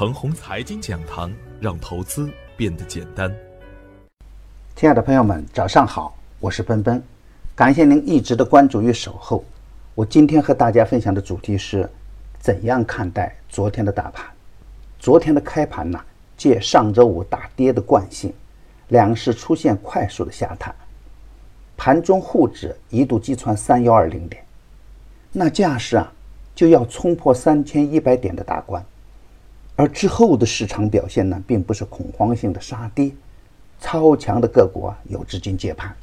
程红财经讲堂，让投资变得简单。亲爱的朋友们，早上好，我是奔奔，感谢您一直的关注与守候。我今天和大家分享的主题是：怎样看待昨天的大盘？昨天的开盘呢，借上周五大跌的惯性，两市出现快速的下探，盘中沪指一度击穿三幺二零点，那架势啊就要冲破三千一百点的大关。而之后的市场表现呢，并不是恐慌性的杀跌，超强的个股啊有资金接盘，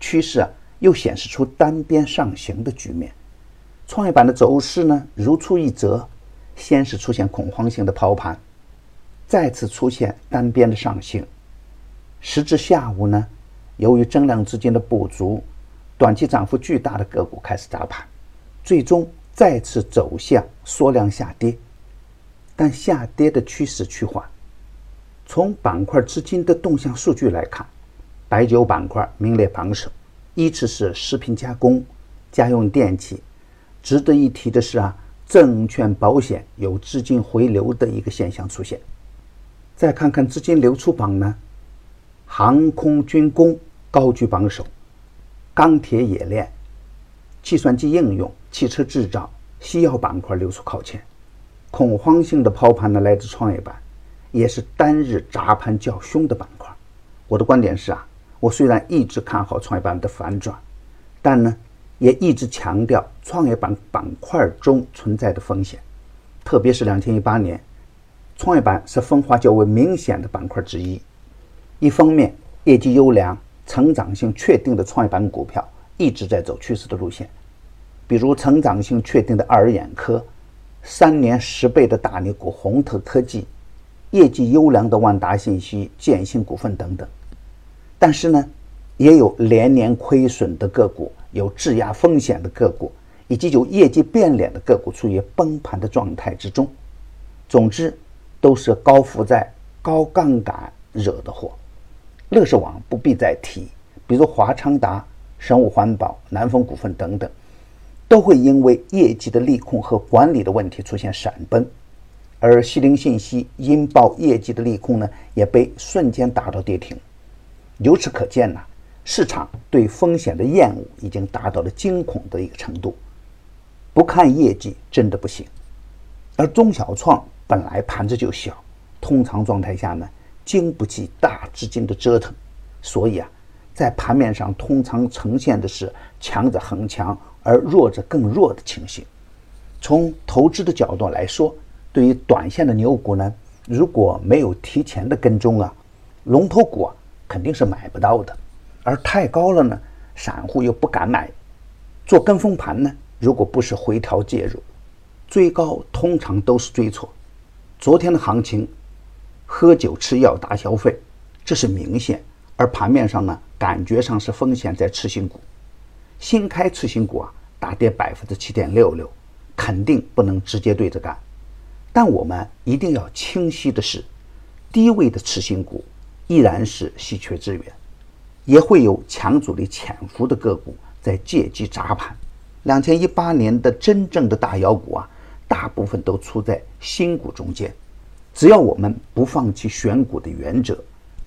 趋势啊又显示出单边上行的局面。创业板的走势呢如出一辙，先是出现恐慌性的抛盘，再次出现单边的上行。时至下午呢，由于增量资金的不足，短期涨幅巨大的个股开始砸盘，最终再次走向缩量下跌。但下跌的趋势趋缓。从板块资金的动向数据来看，白酒板块名列榜首，依次是食品加工、家用电器。值得一提的是啊，证券保险有资金回流的一个现象出现。再看看资金流出榜呢，航空军工高居榜首，钢铁冶炼、计算机应用、汽车制造、西药板块流出靠前。恐慌性的抛盘呢，来自创业板，也是单日砸盘较凶的板块。我的观点是啊，我虽然一直看好创业板的反转，但呢，也一直强调创业板板块中存在的风险，特别是两千一八年，创业板是分化较为明显的板块之一。一方面，业绩优良、成长性确定的创业板股票一直在走趋势的路线，比如成长性确定的爱尔眼科。三年十倍的大牛股红特科技，业绩优良的万达信息、建信股份等等，但是呢，也有连年亏损的个股，有质押风险的个股，以及有业绩变脸的个股处于崩盘的状态之中。总之，都是高负债、高杠杆惹的祸。乐视网不必再提，比如华昌达、生物环保、南风股份等等。都会因为业绩的利空和管理的问题出现闪崩，而西林信息因报业绩的利空呢，也被瞬间打到跌停。由此可见呢，市场对风险的厌恶已经达到了惊恐的一个程度，不看业绩真的不行。而中小创本来盘子就小，通常状态下呢，经不起大资金的折腾，所以啊，在盘面上通常呈现的是强者恒强。而弱者更弱的情形。从投资的角度来说，对于短线的牛股呢，如果没有提前的跟踪啊，龙头股啊肯定是买不到的。而太高了呢，散户又不敢买。做跟风盘呢，如果不是回调介入，追高通常都是追错。昨天的行情，喝酒吃药大消费，这是明显。而盘面上呢，感觉上是风险在次新股。新开次新股啊，大跌百分之七点六六，肯定不能直接对着干。但我们一定要清晰的是，低位的次新股依然是稀缺资源，也会有强主力潜伏的个股在借机砸盘。两千一八年的真正的大妖股啊，大部分都出在新股中间。只要我们不放弃选股的原则，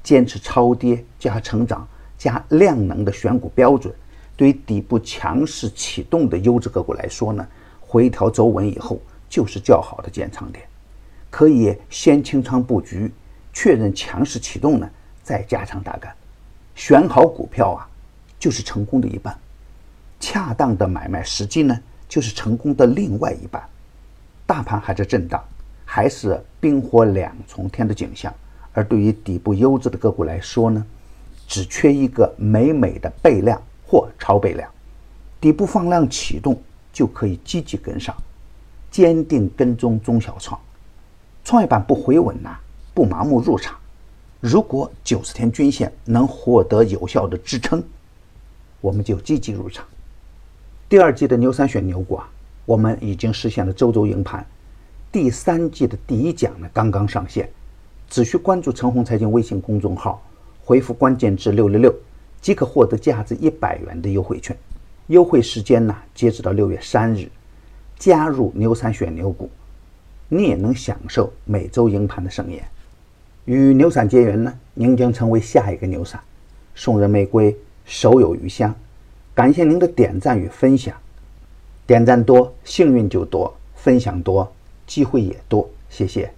坚持超跌加成长加量能的选股标准。对于底部强势启动的优质个股来说呢，回调走稳以后就是较好的建仓点，可以先清仓布局，确认强势启动呢，再加仓打干。选好股票啊，就是成功的一半；恰当的买卖时机呢，就是成功的另外一半。大盘还在震荡，还是冰火两重天的景象。而对于底部优质的个股来说呢，只缺一个美美的倍量。或超倍量，底部放量启动就可以积极跟上，坚定跟踪中小创，创业板不回稳呐，不盲目入场。如果九十天均线能获得有效的支撑，我们就积极入场。第二季的牛三选牛股啊，我们已经实现了周周赢盘。第三季的第一讲呢刚刚上线，只需关注陈红财经微信公众号，回复关键字六六六。即可获得价值一百元的优惠券，优惠时间呢，截止到六月三日。加入牛三选牛股，你也能享受每周赢盘的盛宴。与牛散结缘呢，您将成为下一个牛散。送人玫瑰，手有余香。感谢您的点赞与分享，点赞多，幸运就多；分享多，机会也多。谢谢。